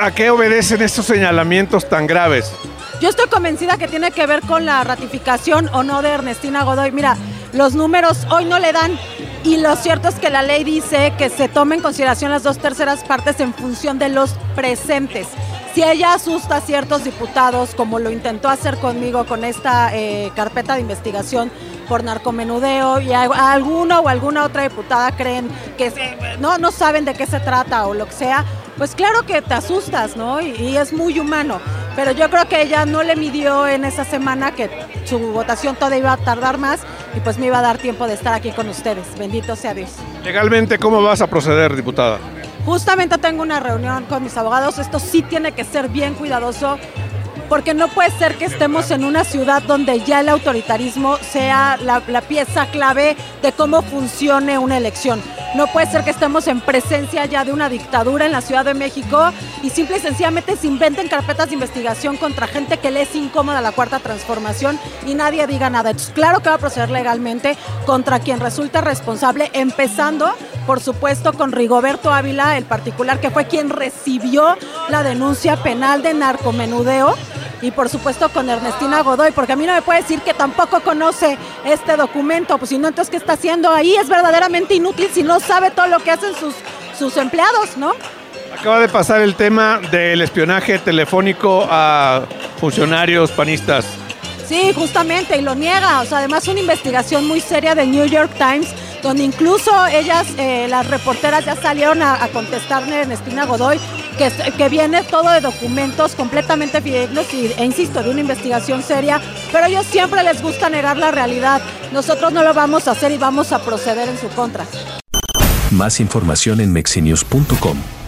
¿A qué obedecen estos señalamientos tan graves? Yo estoy convencida que tiene que ver con la ratificación o no de Ernestina Godoy. Mira, los números hoy no le dan y lo cierto es que la ley dice que se tome en consideración las dos terceras partes en función de los presentes. Si ella asusta a ciertos diputados, como lo intentó hacer conmigo con esta eh, carpeta de investigación por narcomenudeo, y a, a alguno o alguna otra diputada creen que se- no, no saben de qué se trata o lo que sea, pues claro que te asustas, ¿no? Y, y es muy humano. Pero yo creo que ella no le midió en esa semana que su votación todavía iba a tardar más y pues me iba a dar tiempo de estar aquí con ustedes. Bendito sea Dios. Legalmente, ¿cómo vas a proceder, diputada? Justamente tengo una reunión con mis abogados. Esto sí tiene que ser bien cuidadoso porque no puede ser que estemos en una ciudad donde ya el autoritarismo sea la, pieza clave de cómo funcione una elección. No puede ser que estemos en presencia ya de una dictadura en la Ciudad de México y simple y sencillamente se inventen carpetas de investigación contra gente que le es incómoda la cuarta transformación y nadie diga nada. Claro que va a proceder legalmente contra quien resulta responsable, empezando, por supuesto, con Rigoberto Ávila, el particular que fue quien recibió la denuncia penal de narcomenudeo y por supuesto con Ernestina Godoy, porque a mí no me puede decir que tampoco conoce este documento, pues si no, entonces ¿qué está haciendo ahí? Es verdaderamente inútil si no sabe todo lo que hacen sus, sus empleados, ¿no? Acaba de pasar el tema del espionaje telefónico a funcionarios panistas. Sí, justamente, y lo niega. O sea, además una investigación muy seria del New York Times, donde incluso ellas, eh, las reporteras, ya salieron a, contestarle a Ernestina Godoy, que, que viene todo de documentos completamente fidedignos y, e insisto, de una investigación seria, pero ellos siempre les gusta negar la realidad. Nosotros no lo vamos a hacer y vamos a proceder en su contra. Más información en mexinews.com.